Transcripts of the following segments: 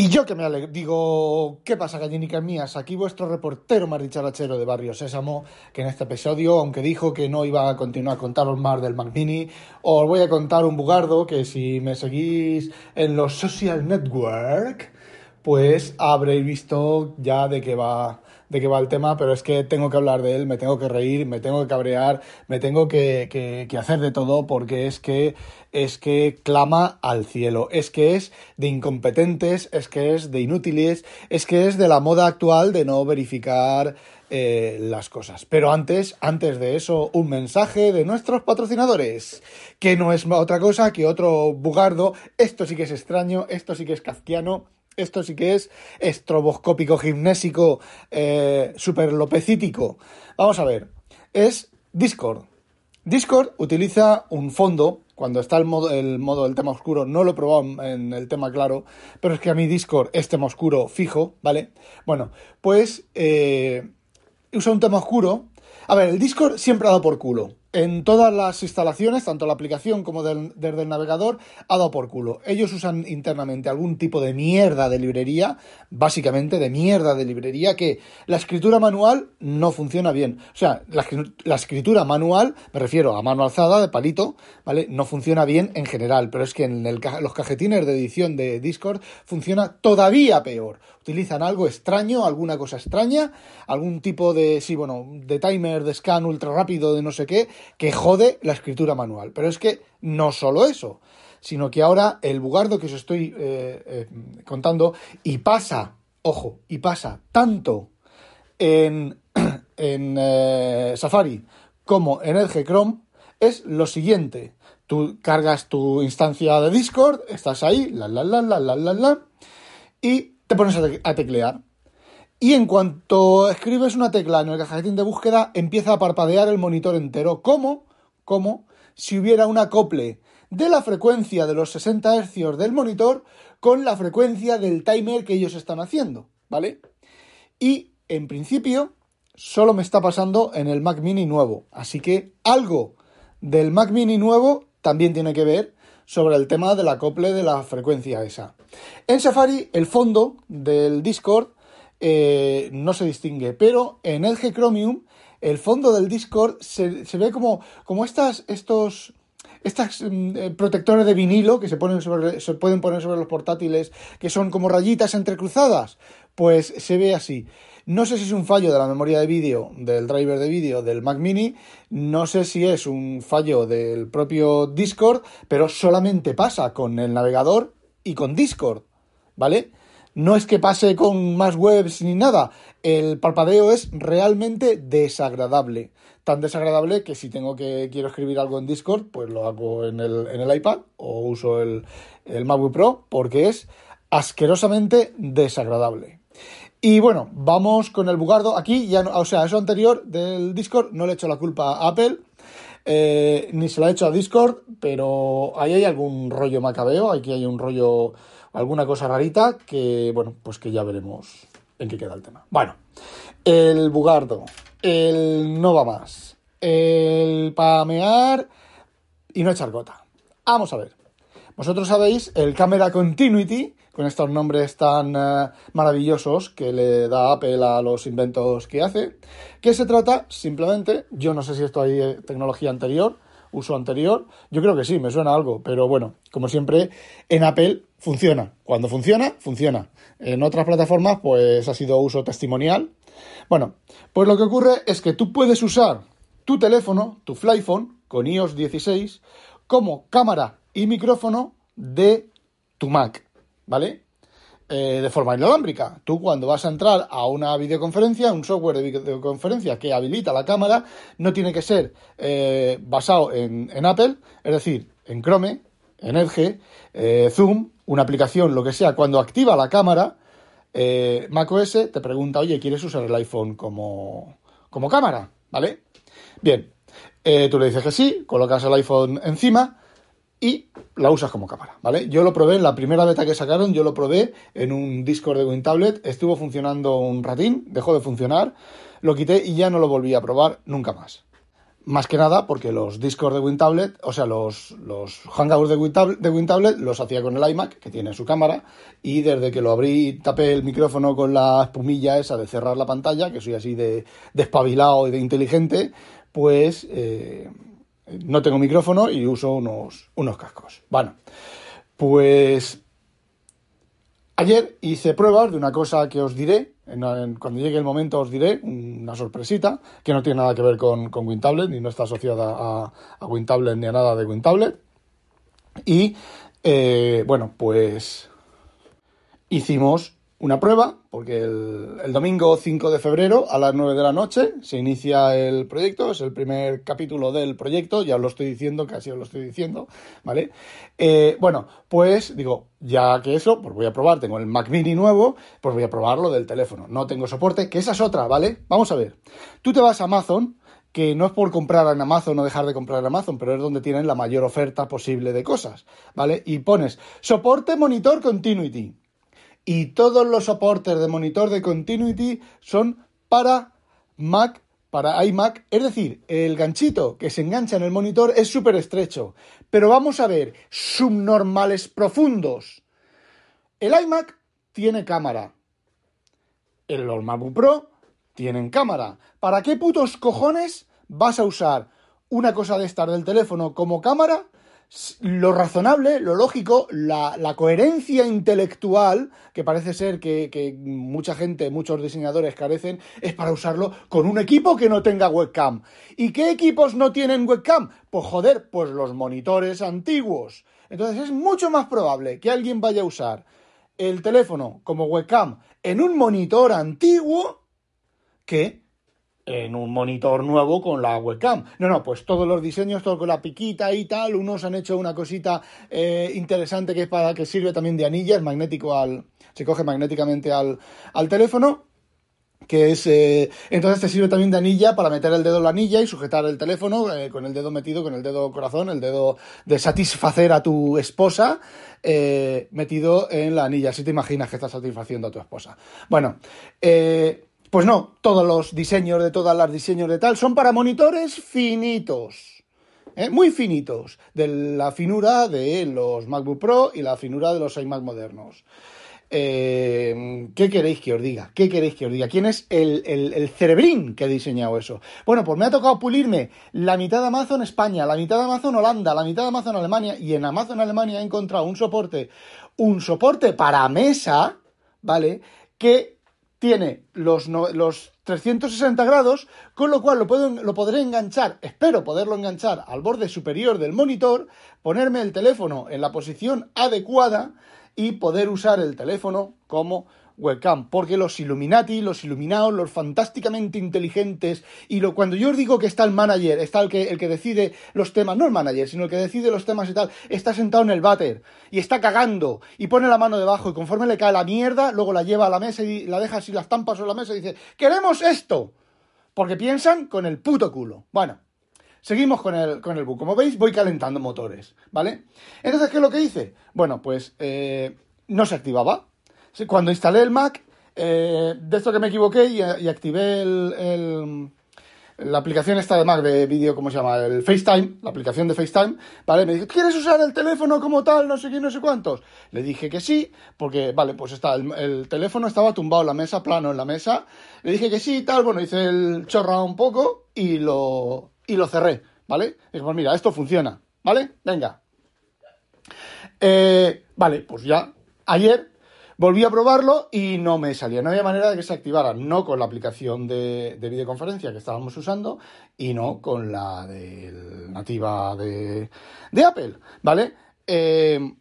Y yo que me alegro, digo, ¿qué pasa, gallinicas mías? Aquí vuestro reportero más dicharachero de Barrio Sésamo, que en este episodio, aunque dijo que no iba a continuar a contaros más del Mac Mini, os voy a contar un bugardo que si me seguís en los social network, pues habréis visto ya de qué va de qué va el tema, pero es que tengo que hablar de él, me tengo que reír, me tengo que cabrear, me tengo que, que, hacer de todo porque es que es que clama al cielo, es que es de incompetentes, es que es de inútiles, es que es de la moda actual de no verificar eh, las cosas. Pero antes, antes de eso, un mensaje de nuestros patrocinadores, que no es otra cosa que otro bugardo, esto sí que es extraño, esto sí que es kafkiano, esto sí que es estroboscópico, gimnésico, eh, superlopecítico. Vamos a ver. Es Discord. Discord utiliza un fondo. Cuando está el modo, el modo del tema oscuro, no lo he probado en el tema claro, pero es que a mí Discord es tema oscuro fijo, ¿vale? Bueno, pues eh, usa un tema oscuro. A ver, el Discord siempre ha dado por culo en todas las instalaciones, tanto la aplicación como desde el navegador, ha dado por culo. Ellos usan internamente algún tipo de mierda de librería, básicamente de mierda de librería, que la escritura manual no funciona bien. O sea, la, escritura manual, me refiero a mano alzada, de palito, ¿vale? No funciona bien en general, pero es que en los cajetines de edición de Discord funciona todavía peor. Utilizan algo extraño, alguna cosa extraña, algún tipo de, sí, bueno, de timer, de scan ultra rápido, de no sé qué, que jode la escritura manual. Pero es que no solo eso, sino que ahora el bugardo que os estoy eh, eh, contando y pasa, ojo, y pasa tanto en, en eh, Safari como en Edge Chrome es lo siguiente. Tú cargas tu instancia de Discord, estás ahí, la la la la la la la, y te pones a teclear. Y en cuanto escribes una tecla en el cajetín de búsqueda, empieza a parpadear el monitor entero, como, como si hubiera un acople de la frecuencia de los 60 Hz del monitor con la frecuencia del timer que ellos están haciendo, ¿vale? Y en principio solo me está pasando en el Mac Mini nuevo, así que algo del Mac Mini nuevo también tiene que ver sobre el tema del acople de la frecuencia esa. En Safari, el fondo del Discord eh, no se distingue. Pero en el Chromium, el fondo del Discord se, ve como, como estas, estos, estas mm, eh, protectores de vinilo que se, ponen sobre, se pueden poner sobre los portátiles, que son como rayitas entrecruzadas, pues se ve así. No sé si es un fallo de la memoria de vídeo, del driver de vídeo del Mac Mini, no sé si es un fallo del propio Discord, pero solamente pasa con el navegador y con Discord, ¿vale? No es que pase con más webs ni nada. El parpadeo es realmente desagradable. Tan desagradable que si tengo que quiero escribir algo en Discord, pues lo hago en el, en el iPad o uso el, el MacBook Pro porque es asquerosamente desagradable. Y bueno, vamos con el bugardo. Aquí ya no, o sea, eso anterior del Discord no le he hecho la culpa a Apple. Eh, ni se la he hecho a Discord, pero ahí hay algún rollo macabeo, aquí hay un rollo alguna cosa rarita que, bueno, pues que ya veremos en qué queda el tema. Bueno, el bugardo, el no va más, el pamear y no echar gota. Vamos a ver. Vosotros sabéis el Camera Continuity, con estos nombres tan eh, maravillosos que le da Apple a los inventos que hace, que se trata simplemente, yo no sé si esto hay tecnología anterior, uso anterior, yo creo que sí, me suena algo, pero bueno, como siempre, en Apple funciona. Cuando funciona, funciona. En otras plataformas, pues ha sido uso testimonial. Bueno, pues lo que ocurre es que tú puedes usar tu teléfono, tu Flyphone, con iOS 16, como cámara y micrófono de tu Mac, ¿vale? Eh, de forma inalámbrica. Tú cuando vas a entrar a una videoconferencia, un software de videoconferencia que habilita la cámara, no tiene que ser eh, basado en, Apple, es decir, en Chrome, en Edge, eh, Zoom, una aplicación, lo que sea, cuando activa la cámara, macOS te pregunta, oye, ¿quieres usar el iPhone como, como cámara? ¿Vale? Bien, tú le dices que sí, colocas el iPhone encima y la usas como cámara, ¿vale? Yo lo probé en la primera beta que sacaron, yo lo probé en un Discord de WinTablet, estuvo funcionando un ratín, dejó de funcionar, lo quité y ya no lo volví a probar nunca más. Más que nada porque los discos de WinTablet, o sea, los, los hangouts de WinTablet, de los hacía con el iMac, que tiene su cámara, y desde que lo abrí tapé el micrófono con la espumilla esa de cerrar la pantalla, que soy así de despabilado y de inteligente, pues eh, no tengo micrófono y uso unos, unos cascos. Bueno, pues ayer hice pruebas de una cosa que os diré, cuando llegue el momento os diré, una sorpresita, que no tiene nada que ver con, con WinTablet, ni no está asociada a, a WinTablet ni a nada de WinTablet. Y eh, bueno, pues hicimos una prueba, porque el, domingo 5 de febrero a las 9 de la noche se inicia el proyecto, es el primer capítulo del proyecto, ya os lo estoy diciendo, casi os lo estoy diciendo, ¿vale? Eh, bueno, pues digo, ya que eso, pues voy a probar, tengo el Mac mini nuevo, pues voy a probarlo del teléfono. No tengo soporte, que esa es otra, ¿vale? Vamos a ver. Tú te vas a Amazon, que no es por comprar en Amazon o dejar de comprar en Amazon, pero es donde tienen la mayor oferta posible de cosas, ¿vale? Y pones soporte monitor continuity y todos los soportes de monitor de continuity son para Mac, para iMac, es decir, el ganchito que se engancha en el monitor es súper estrecho. Pero vamos a ver, subnormales profundos. El iMac tiene cámara. El MacBook Pro tienen cámara. ¿Para qué putos cojones vas a usar una cosa de estar del teléfono como cámara lo razonable, lo lógico, la, coherencia intelectual, que parece ser que, mucha gente, muchos diseñadores carecen, es para usarlo con un equipo que no tenga webcam. ¿Y qué equipos no tienen webcam? Pues joder, pues los monitores antiguos. Entonces es mucho más probable que alguien vaya a usar el teléfono como webcam en un monitor antiguo que en un monitor nuevo con la webcam. No, no, pues todos los diseños, todo con la piquita y tal. Unos han hecho una cosita eh, interesante que es para que sirve también de anilla, es magnético al. se coge magnéticamente al, al teléfono. Que es. Eh, entonces te sirve también de anilla para meter el dedo en la anilla y sujetar el teléfono eh, con el dedo metido, con el dedo corazón, el dedo de satisfacer a tu esposa. metido en la anilla, si te imaginas que estás satisfaciendo a tu esposa. Bueno, eh, pues no, todos los diseños de todas las diseños de tal son para monitores finitos. ¿eh? Muy finitos. De la finura de los MacBook Pro y la finura de los iMac modernos. Eh, ¿Qué queréis que os diga? ¿Qué queréis que os diga? ¿Quién es el, el, cerebrín que ha diseñado eso? Bueno, pues me ha tocado pulirme la mitad de Amazon España, la mitad de Amazon Holanda, la mitad de Amazon Alemania y en Amazon Alemania he encontrado un soporte, un soporte para mesa, ¿vale? Que tiene los, los 360 grados, con lo cual lo, puedo, lo podré enganchar, espero poderlo enganchar al borde superior del monitor, ponerme el teléfono en la posición adecuada y poder usar el teléfono como webcam, porque los Illuminati, los iluminados, los fantásticamente inteligentes, y lo, cuando yo os digo que está el manager, está el que, el que decide los temas, no el manager, sino el que decide los temas y tal, está sentado en el váter y está cagando y pone la mano debajo y conforme le cae la mierda, luego la lleva a la mesa y la deja así las tampas sobre la mesa y dice, queremos esto, porque piensan con el puto culo. Bueno. Seguimos con el, con el book. Como veis, voy calentando motores, ¿vale? Entonces, ¿qué es lo que hice? Bueno, pues eh, no se activaba cuando instalé el Mac, eh, de esto que me equivoqué y, activé el, la aplicación esta de Mac de vídeo, ¿cómo se llama? El FaceTime, la aplicación de FaceTime, ¿vale? Me dijo, ¿quieres usar el teléfono como tal? No sé qué, no sé cuántos. Le dije que sí, porque, vale, pues está, el, teléfono estaba tumbado en la mesa, plano en la mesa. Le dije que sí, tal, bueno, hice el chorra un poco y lo, y lo cerré, ¿vale? Y pues mira, esto funciona, ¿vale? Venga. Eh, vale, pues ya, ayer Volví a probarlo y no me salía. No había manera de que se activara, no con la aplicación de, videoconferencia que estábamos usando y no con la de nativa de, de Apple, ¿vale? Eh,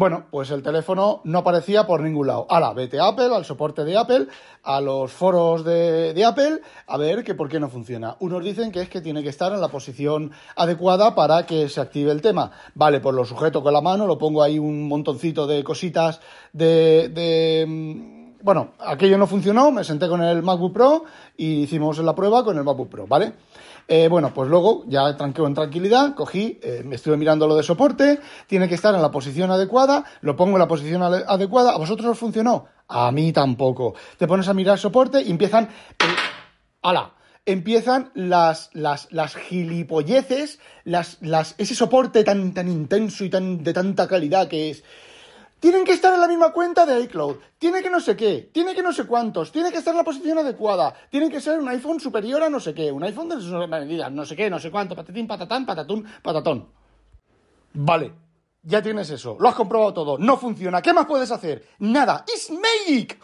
bueno, pues el teléfono no aparecía por ningún lado. Ahora, vete a Apple, al soporte de Apple, a los foros de, Apple, a ver que por qué no funciona. Unos dicen que es que tiene que estar en la posición adecuada para que se active el tema. Vale, pues lo sujeto con la mano, lo pongo ahí un montoncito de cositas de, de mm, bueno, aquello no funcionó, me senté con el MacBook Pro y hicimos la prueba con el MacBook Pro, ¿vale? Eh, bueno, pues luego, ya tranquilo en tranquilidad, cogí, eh, me estuve mirando lo de soporte, tiene que estar en la posición adecuada, lo pongo en la posición adecuada, ¿a vosotros os funcionó? A mí tampoco. Te pones a mirar soporte y empiezan... ¡Hala! empiezan las, las, las gilipolleces, las, las, ese soporte tan, tan intenso y tan, de tanta calidad que es. Tienen que estar en la misma cuenta de iCloud, tiene que no sé qué, tiene que no sé cuántos, tiene que estar en la posición adecuada, tiene que ser un iPhone superior a no sé qué, un iPhone de sus medidas, no sé qué, no sé cuánto, patatín, patatán, patatún, patatón. Vale, ya tienes eso, lo has comprobado todo, no funciona, ¿qué más puedes hacer? Nada, ¡It's magic!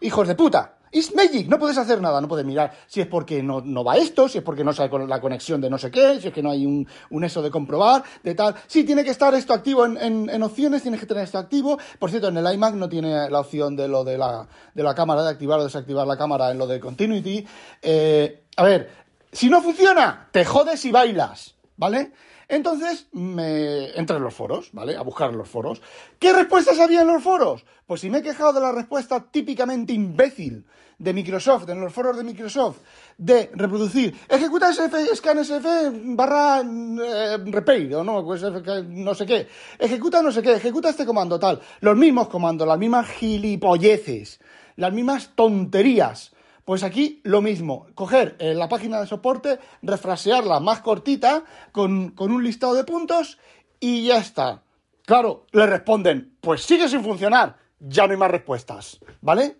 Hijos de puta. It's magic, no puedes hacer nada, no puedes mirar si es porque no, no va esto, si es porque no sale la conexión de no sé qué, si es que no hay un, un eso de comprobar, de tal. Sí, tiene que estar esto activo en, en, opciones, tienes que tener esto activo. Por cierto, en el iMac no tiene la opción de lo de la, de la cámara, de activar o desactivar la cámara en lo de continuity. Eh, a ver, si no funciona, te jodes y bailas, ¿vale? Entonces me entré en los foros, ¿vale? A buscar en los foros. ¿Qué respuestas había en los foros? Pues si me he quejado de la respuesta típicamente imbécil de Microsoft, en los foros de Microsoft, de reproducir, ejecuta SF, scan SF barra eh, repair, o no, pues no sé qué, ejecuta no sé qué, ejecuta este comando tal, los mismos comandos, las mismas gilipolleces, las mismas tonterías pues aquí lo mismo, coger eh, la página de soporte, refrasearla más cortita, con, un listado de puntos y ya está. Claro, le responden, pues sigue sin funcionar, ya no hay más respuestas, ¿vale?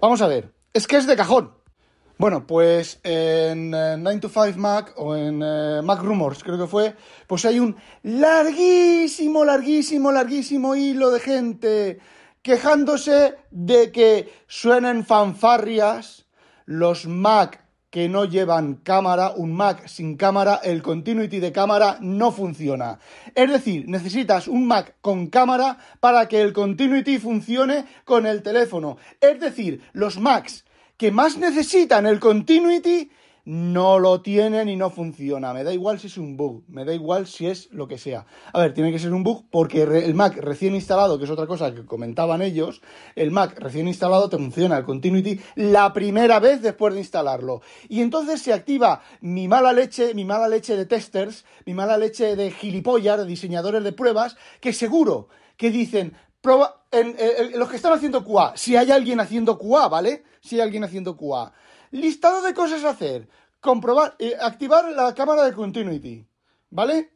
Vamos a ver, es que es de cajón. Bueno, pues en 9 eh, to 5 Mac o en eh, Mac Rumors, creo que fue, pues hay un larguísimo, larguísimo, larguísimo hilo de gente quejándose de que suenen fanfarrias los Mac que no llevan cámara, un Mac sin cámara, el continuity de cámara no funciona. Es decir, necesitas un Mac con cámara para que el continuity funcione con el teléfono. Es decir, los Macs que más necesitan el continuity no lo tienen y no funciona. Me da igual si es un bug, me da igual si es lo que sea. A ver, tiene que ser un bug porque el Mac recién instalado, que es otra cosa que comentaban ellos, el Mac recién instalado te funciona el Continuity la primera vez después de instalarlo. Y entonces se activa mi mala leche, mi mala leche de testers, mi mala leche de gilipollas, de diseñadores de pruebas, que seguro que dicen, en, los que están haciendo QA, si hay alguien haciendo QA, ¿vale? Si hay alguien haciendo QA Listado de cosas a hacer. Comprobar, eh, activar la cámara de continuity. ¿Vale?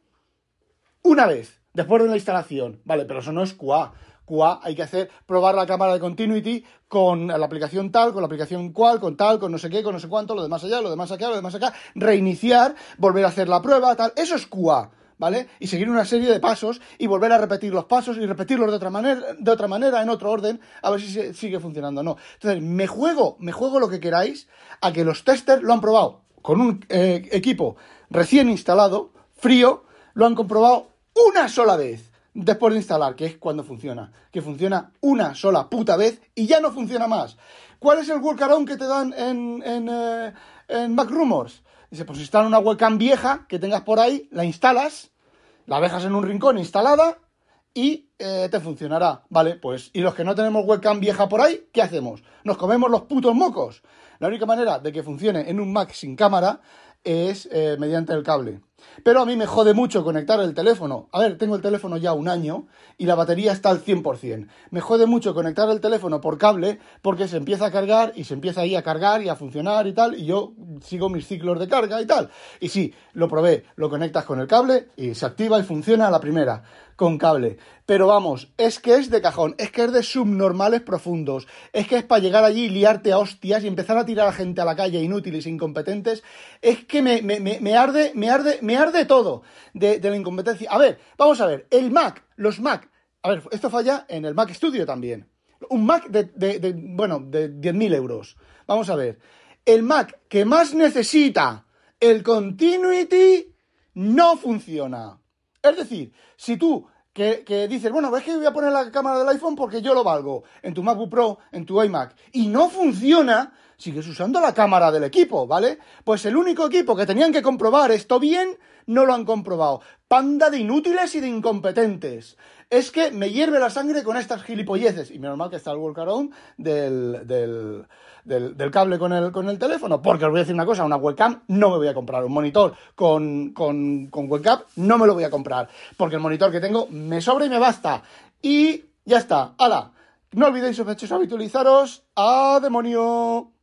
Una vez, después de la instalación. Vale, pero eso no es QA. QA hay que hacer, probar la cámara de continuity con la aplicación tal, con la aplicación cual, con tal, con no sé qué, con no sé cuánto, lo demás allá, lo demás acá, lo demás acá, reiniciar, volver a hacer la prueba, tal. Eso es QA. ¿Vale? Y seguir una serie de pasos y volver a repetir los pasos y repetirlos de otra manera, de otra manera, en otro orden, a ver si sigue funcionando o no. Entonces, me juego, me juego lo que queráis a que los testers lo han probado con un eh, equipo recién instalado, frío, lo han comprobado una sola vez después de instalar, que es cuando funciona, que funciona una sola puta vez y ya no funciona más. ¿Cuál es el workaround que te dan en, en, eh, en Mac Rumors? Dice, pues instala una webcam vieja que tengas por ahí, la instalas, la dejas en un rincón instalada y eh, te funcionará. Vale, pues, y los que no tenemos webcam vieja por ahí, ¿qué hacemos? Nos comemos los putos mocos. La única manera de que funcione en un Mac sin cámara es eh, mediante el cable. Pero a mí me jode mucho conectar el teléfono. A ver, tengo el teléfono ya un año y la batería está al 100%. Me jode mucho conectar el teléfono por cable porque se empieza a cargar y se empieza ahí a cargar y a funcionar y tal. Y yo sigo mis ciclos de carga y tal. Y sí, lo probé. Lo conectas con el cable y se activa y funciona a la primera con cable. Pero vamos, es que es de cajón, es que es de subnormales profundos, es que es para llegar allí y liarte a hostias y empezar a tirar a gente a la calle inútiles incompetentes, es que me, me, me, arde, me arde, me arde todo de, la incompetencia. A ver, vamos a ver, el Mac, los Mac, a ver, esto falla en el Mac Studio también. Un Mac de, de, de bueno, de 10.000 euros. Vamos a ver, el Mac que más necesita el Continuity no funciona. Es decir, si tú que, dices, bueno, ves que voy a poner la cámara del iPhone porque yo lo valgo en tu MacBook Pro, en tu iMac, y no funciona, sigues usando la cámara del equipo, ¿vale? Pues el único equipo que tenían que comprobar esto bien, no lo han comprobado. Panda de inútiles y de incompetentes. Es que me hierve la sangre con estas gilipolleces. Y menos mal que está el workaround del, del, del, cable con el, con el teléfono. Porque os voy a decir una cosa, una webcam no me voy a comprar. Un monitor con, con, con webcam no me lo voy a comprar. Porque el monitor que tengo me sobra y me basta. Y ya está. ¡Hala! No olvidéis, sospechosos, habitualizaros. ¡A demonio!